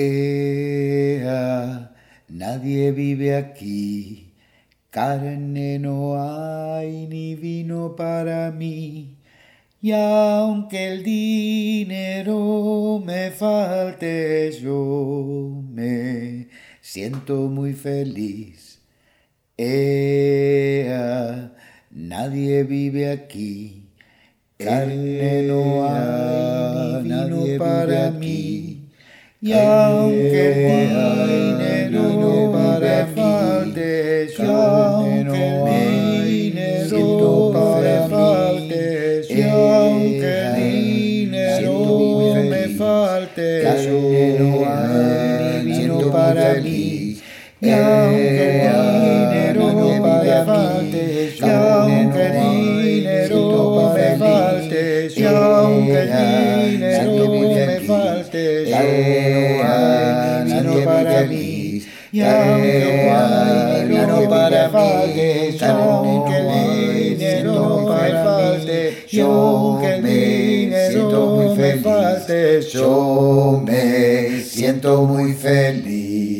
Ea, nadie vive aquí, carne no hay ni vino para mí. Y aunque el dinero me falte, yo me siento muy feliz. Ea, nadie vive aquí, carne no hay Y aunque el dinero no me falte, yo aunque el dinero me falte, y aunque el dinero me falte, yo no hay vino para mí. Y aunque el dinero me falte, y aunque el dinero me falte, y aunque el dinero me falte, Y aunque el dinero me falte, y aunque el dinero me falte, y aunque el dinero me falte, yo me siento muy feliz.